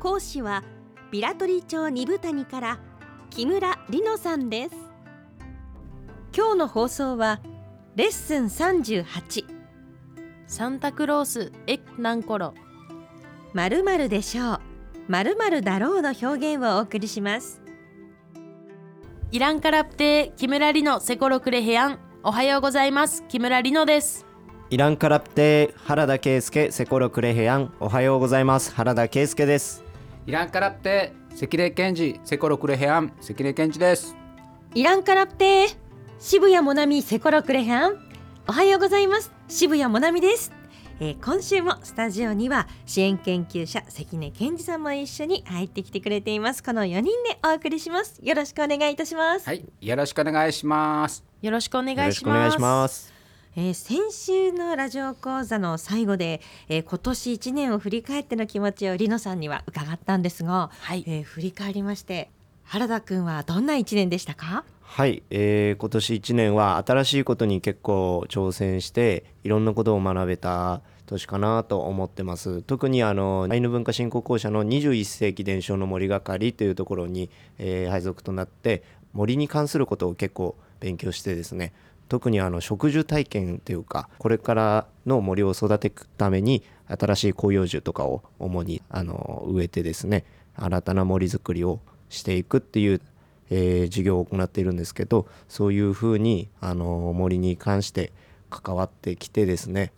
講師はビラトリ町二部谷から木村里乃さんです。今日の放送はレッスン38サンタクロースエッナンコロ〇〇でしょう。〇〇だろうの表現をお送りします。イランカラプテ木村里乃セコロクレヘアン。おはようございます。木村里乃です。イランカラプテ原田圭介セコロクレヘアン。おはようございます。原田圭介ですイランカラプテ関根健治セコロクレヘアン関根健治です。イランカラプテ渋谷モナミセコロクレハンおはようございます。渋谷モナミです、えー今週もスタジオには支援研究者関根健二さんも一緒に入ってきてくれています。この4人でお送りします。よろしくお願いいたします、はいよろしくお願いします。よろしくお願いしますえー先週のラジオ講座の最後で、えー今年1年を振り返っての気持ちをリノさんには伺ったんですが、はい。えー振り返りまして原田くんはどんな1年でしたか？はい、えー、今年1年は新しいことに結構挑戦していろんなことを学べた年かなと思ってます。特にあのアイヌ文化振興公社の21世紀伝承の森係というところに、えー配属となって森に関することを結構勉強してですね特にあの植樹体験というかこれからの森を育ていくために新しい広葉樹とかを主にあの植えてですね新たな森づくりをしていくっていう、えー授業を行っているんですけどそういうふうにあの森に関して関わってきてですね、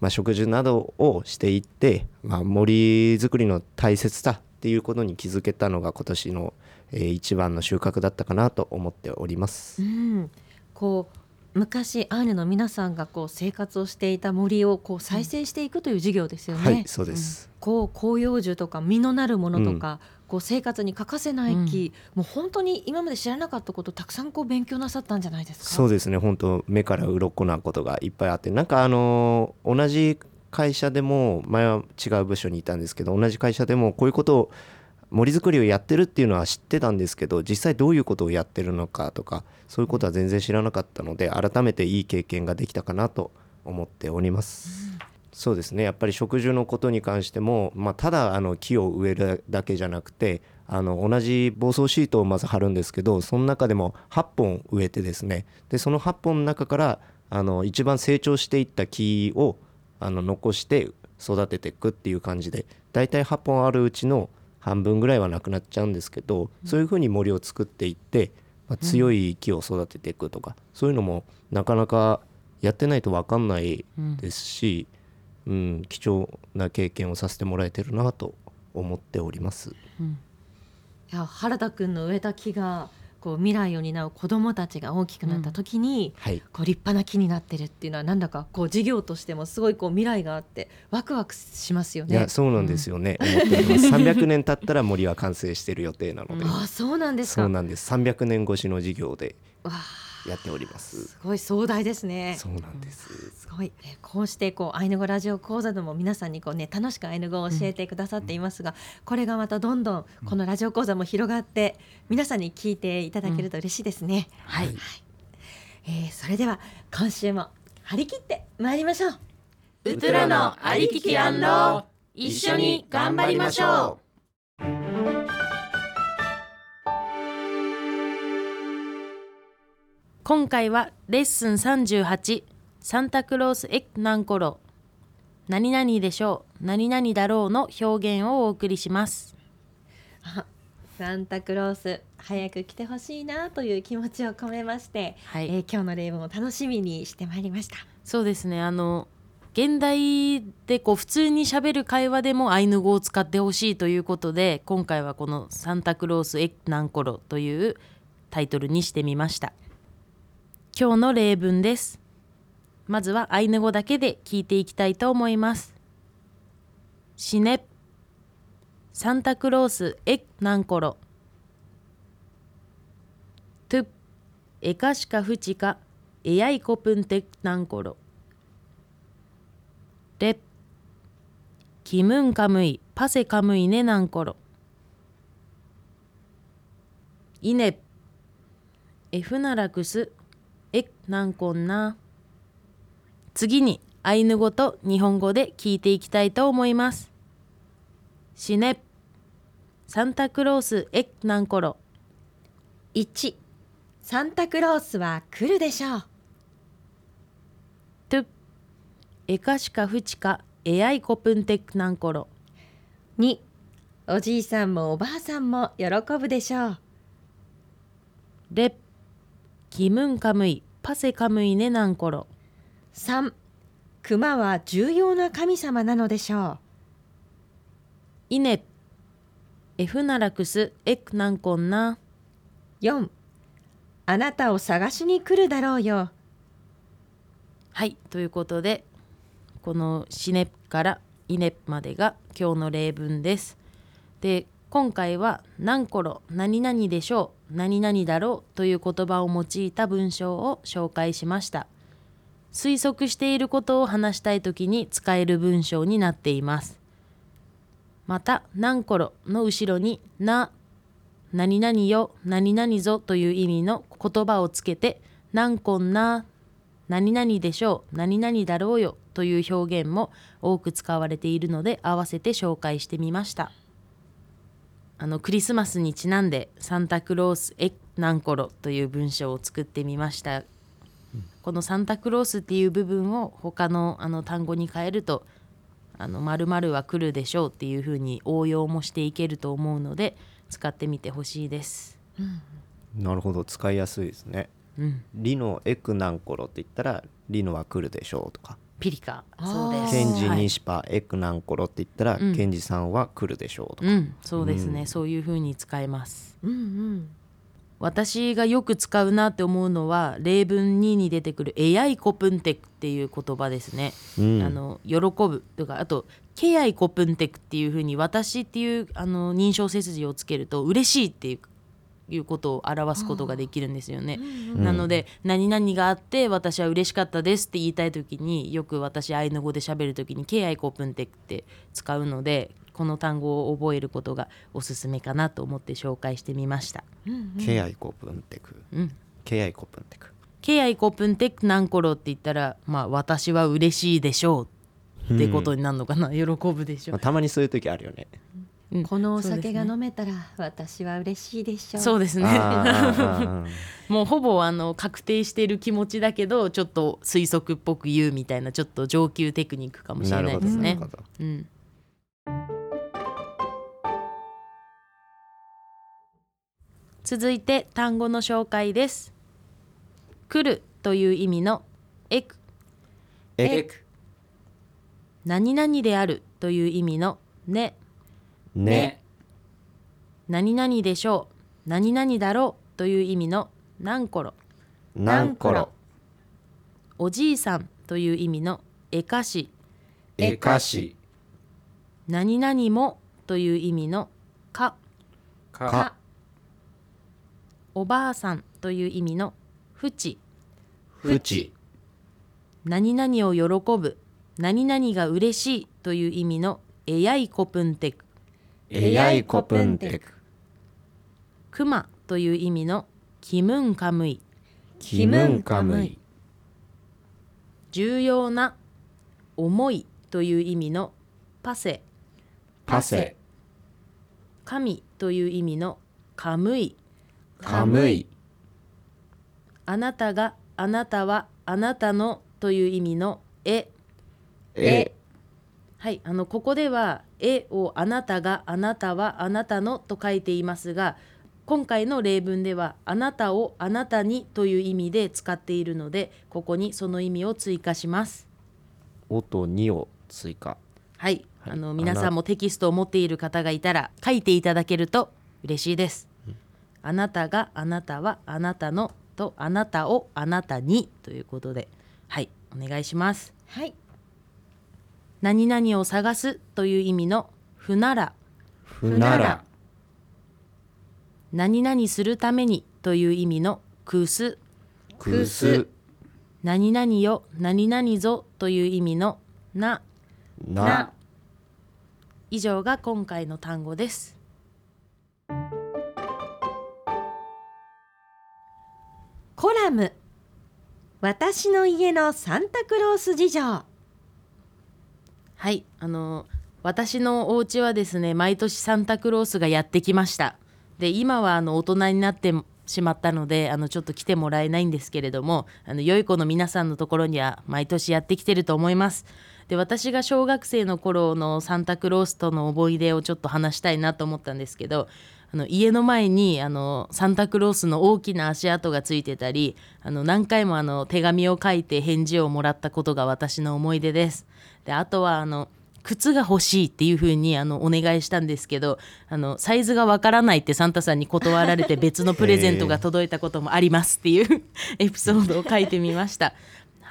まあ、植樹などをしていって、まあ、森づくりの大切さっていうことに気づけたのが今年の、えー一番の収穫だったかなと思っております。うん、こう昔アーヌの皆さんがこう生活をしていた森をこう再生していくという授業ですよね。はいそうです、こう広葉樹とか実のなるものとか、こう生活に欠かせない木、もう本当に今まで知らなかったことたくさんこう勉強なさったんじゃないですか？そうですね。本当目から鱗なことがいっぱいあってなんかあのー同じ会社でも前は違う部署にいたんですけど同じ会社でもこういうことを森づくりをやってるっていうのは知ってたんですけど実際どういうことをやってるのかとかそういうことは全然知らなかったので改めていい経験ができたかなと思っております。そうですねやっぱり植樹のことに関しても、まあ、ただあの木を植えるだけじゃなくてあの同じ防草シートをまず貼るんですけどその中でも8本植えてですねでその8本の中からあの一番成長していった木をあの残して育てていくっていう感じで大体8本あるうちの半分ぐらいはなくなっちゃうんですけど、そういうふうに森を作っていって、まあ、強い木を育てていくとか、そういうのもなかなかやってないと分かんないですし、うん、貴重な経験をさせてもらえてるなと思っております。いや原田くんの植えた木がこう未来を担う子どもたちが大きくなった時に、はい、こう立派な木になってるっていうのはなんだかこう事業としてもすごいこう未来があってワクワクしますよね。いや。そうなんですよね、思っております。300年経ったら森は完成してる予定なので、あそうなんですか。そうなんです。300年越しの事業で。わあやっております。すごい壮大ですね。そうなんです、すごい、えーこうしてこうアイヌ語ラジオ講座でも皆さんにこうね楽しくアイヌ語を教えてくださっていますが、これがまたどんどんこのラジオ講座も広がって皆さんに聞いていただけると嬉しいですね。はい。えーそれでは今週も張り切って参りましょう。ウトゥラのありききアンロー一緒に頑張りましょ今回はレッスン38サンタクロースエッナンコロ何々でしょう何々だろうの表現をお送りします。あサンタクロース早く来てほしいなという気持ちを込めまして、はい。えー今日の例文を楽しみにしてまいりました。そうですね。あの現代でこう普通にしゃべる会話でもアイヌ語を使ってほしいということで今回はこの「サンタクロースエッナンコロ」というタイトルにしてみました今日の例文です。まずはアイヌ語だけで聞いていきたいと思います。死ねサンタクロース。エナンコロ。トゥエカシカフチカ。エヤイコプンテナンコロ。レキムンカムイ。パセカムイネナンコロ。イネエフナラクスエナンコンナ次にアイヌ語と日本語で聞いていきたいと思います。シネサンタクロースエナンコロ1サンタクロースは来るでしょう。トゥエカシカフチカエアイコプンテクナンコロ2おじいさんもおばあさんも喜ぶでしょう。レキムンカムイパセカムイネナンコロ3熊は重要な神様なのでしょイネエフナラクスエクナンコンナう4あなたを探しに来るだろうよ。はいということでこのシネからイネまでが今日の例文です。で今回は「何コロ何々でしょう何々だろう」という言葉を用いた文章を紹介しました。推測していることを話したい時に使える文章になっています。また「何コロ」の後ろに「な」「何々よ」「何々ぞ」という意味の言葉をつけて「何こんな」何々でしょう何々だろうよという表現も多く使われているので合わせて紹介してみましたあのクリスマスにちなんでサンタクロースエナンコロという文章を作ってみました、このサンタクロースっていう部分を他のあの単語に変えるとあの〇〇は来るでしょうっていうふうに応用もしていけると思うので使ってみてほしいです。なるほど。使いやすいですね。うん。リノエクナンコロって言ったらリノは来るでしょうとかピリカ。そうです。ケンジはいニシパエクナンコロって言ったら、うん。ケンジさんは来るでしょうとか、うん、そうですね、うん。そういう風に使えます。うんうん。私がよく使うなって思うのは例文2に出てくる「エヤイコプンテク」っていう言葉ですね、うん。あの喜ぶ。とかあと「ケヤイコプンテク」っていう風に私っていうあの認証背筋をつけると嬉しいっていういうことを表すことができるんですよね。なので「何々があって私は嬉しかったです」って言いたい時によく私アイヌ語で喋る時に「ケヤイコプンテク」って使うのでこの単語を覚えることがおすすめかなと思って紹介してみました。ケアイコプンテク、うん。ケアイコプンテク。ケヤイコプンテク。ナンコロって言ったらまあ私は嬉しいでしょうってことになるのかな、喜ぶでしょまあ、たまにそういう時あるよねう、うんこのお酒が飲めたら私は嬉しいでしょう。そうですね。もうほぼあの確定している気持ちだけどちょっと推測っぽく言うみたいなちょっと上級テクニックかもしれないですね。なるほど。うん、続いて単語の紹介です。来るという意味のエクえク何々であるという意味のねね。何々でしょう。何々だろうという意味の何コロ何コロおじいさんという意味のえかし。えかし。何々もという意味のか。か。か。おばあさんという意味のふち。ふち。何々を喜ぶ。何々が嬉しいという意味のえやいこぷんてくえやいこぷんテク。くまという意味のきむんかむいキムンカムイ。重要な重いという意味のパセ。パセ。神という意味のカムイ。カムイ。あなたがあなたはあなたのという意味のえ。えはいあのここでは「え」を「あなたがあなたはあなたの」と書いていますが今回の例文では「あなたをあなたに」という意味で使っているのでここにその意味を追加します。おと2を追加はい、はいあの皆さんもテキストを持っている方がいたら書いていただけると嬉しいです。あなたがあなたはあなたのとあなたをあなたにということではいお願いします。はい何々を探すという意味のふなら。ふふなら。何々するためにという意味のくす。くす。何々よ何々ぞという意味のな。な。以上が今回の単語です。コラム。私の家のサンタクロース事情はいあの私のお家はですね毎年サンタクロースがやってきました。で今はあの大人になってしまったのであのちょっと来てもらえないんですけれどもあの良い子の皆さんのところには毎年やってきてると思います。で私が小学生の頃のサンタクロースとの思い出をちょっと話したいなと思ったんですけどあの家の前にあのサンタクロースの大きな足跡がついてたりあの何回もあの手紙を書いて返事をもらったことが私の思い出です。であとはあの靴が欲しいっていう風にあのお願いしたんですけどあのサイズがわからないってサンタさんに断られて別のプレゼントが届いたこともありますっていうエピソードを書いてみました。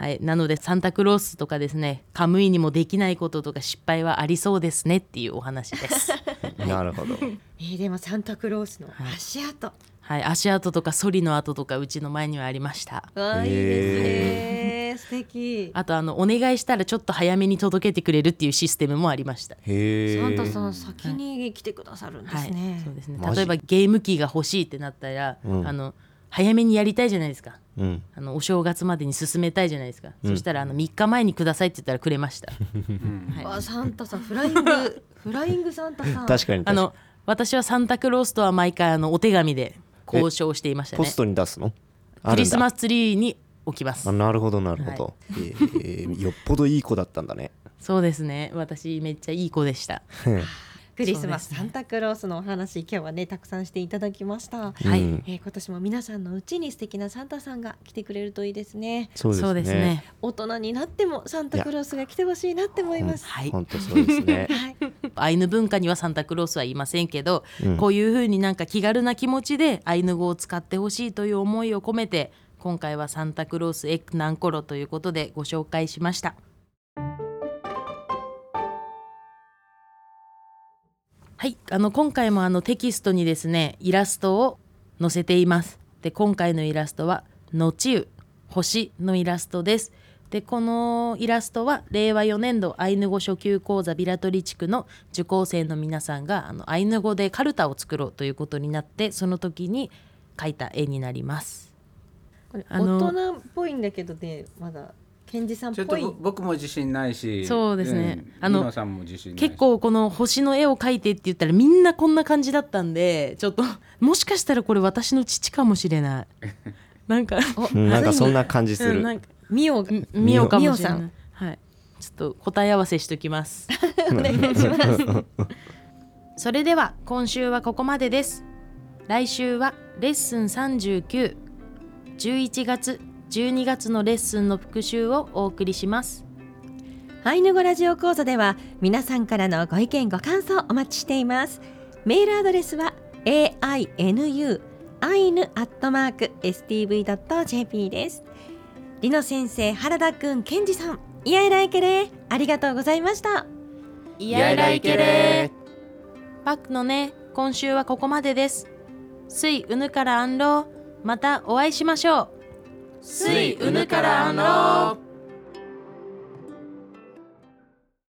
はい、なのでサンタクロースとかですねカムイにもできないこととか失敗はありそうですねっていうお話です。なるほど。えーでもサンタクロースの足跡、はい、足跡とかソリの跡とかうちの前にはありました。わあいいですね。素敵。あとあのお願いしたらちょっと早めに届けてくれるっていうシステムもありました。へえサンタさん先に来てくださるんではい、すね、そうですね。例えばゲーム機が欲しいってなったら、うん。あの早めにやりたいじゃないですか。うんあのお正月までに進めたいじゃないですか。うんそしたらあの3日前にくださいって言ったらくれました。はいあサンタさんフライング フライングサンタさん確かに確かにあの私はサンタクロースとは毎回あのお手紙で交渉していましたねポス。トに出すの？クリスマススツリーに置きますあ。なるほどなるほど、えーよっぽどいい子だったんだねそうですね。私めっちゃいい子でした。クリスマス、ね。サンタクロースのお話今日はねたくさんしていただきました、はい。うんえー今年も皆さんのうちに素敵なサンタさんが来てくれるといいですね。そうですね。ね。大人になってもサンタクロースが来てほしいなって思います。はい。本当そうですね。はい。アイヌ文化にはサンタクロースはいませんけど、うん。こういうふうになんか気軽な気持ちでアイヌ語を使ってほしいという思いを込めて今回はサンタクロースエックナンコロということでご紹介しましたはいあの今回もあのテキストにですねイラストを載せています。で今回のイラストは「のちう」星のイラストです。でこのイラストは令和4年度アイヌ語初級講座ビラトリ地区の受講生の皆さんがあのアイヌ語でカルタを作ろうということになってその時に描いた絵になります。これ大人っぽいんだけどねまだ。ケンジさんっちょっとぽい。ぼ僕も自信ないしそうですね。ん。あのニノさんも自信ないし。結構この星の絵を描いてって言ったらみんなこんな感じだったんでちょっと もしかしたらこれ私の父かもしれない。なんか なんかそんなな感じする、うんなんかミオがみみおかもしれみおさなん。いはい。ちょっと答え合わせしときます。お願いします。それでは今週はここまでです。来週はレッスン39 11月12月のレッスンの復習をお送りします。アイヌ語ラジオ講座では皆さんからのご意見ご感想お待ちしています。メールアドレスは ainu アイヌアットマーク stv.jp です。リノ先生原田くんケンジさんイヤイライケレありがとうございました。いやいらいけれパックのね今週はここまでです。水うぬからアンローまたお会いしましょう水うぬからあの。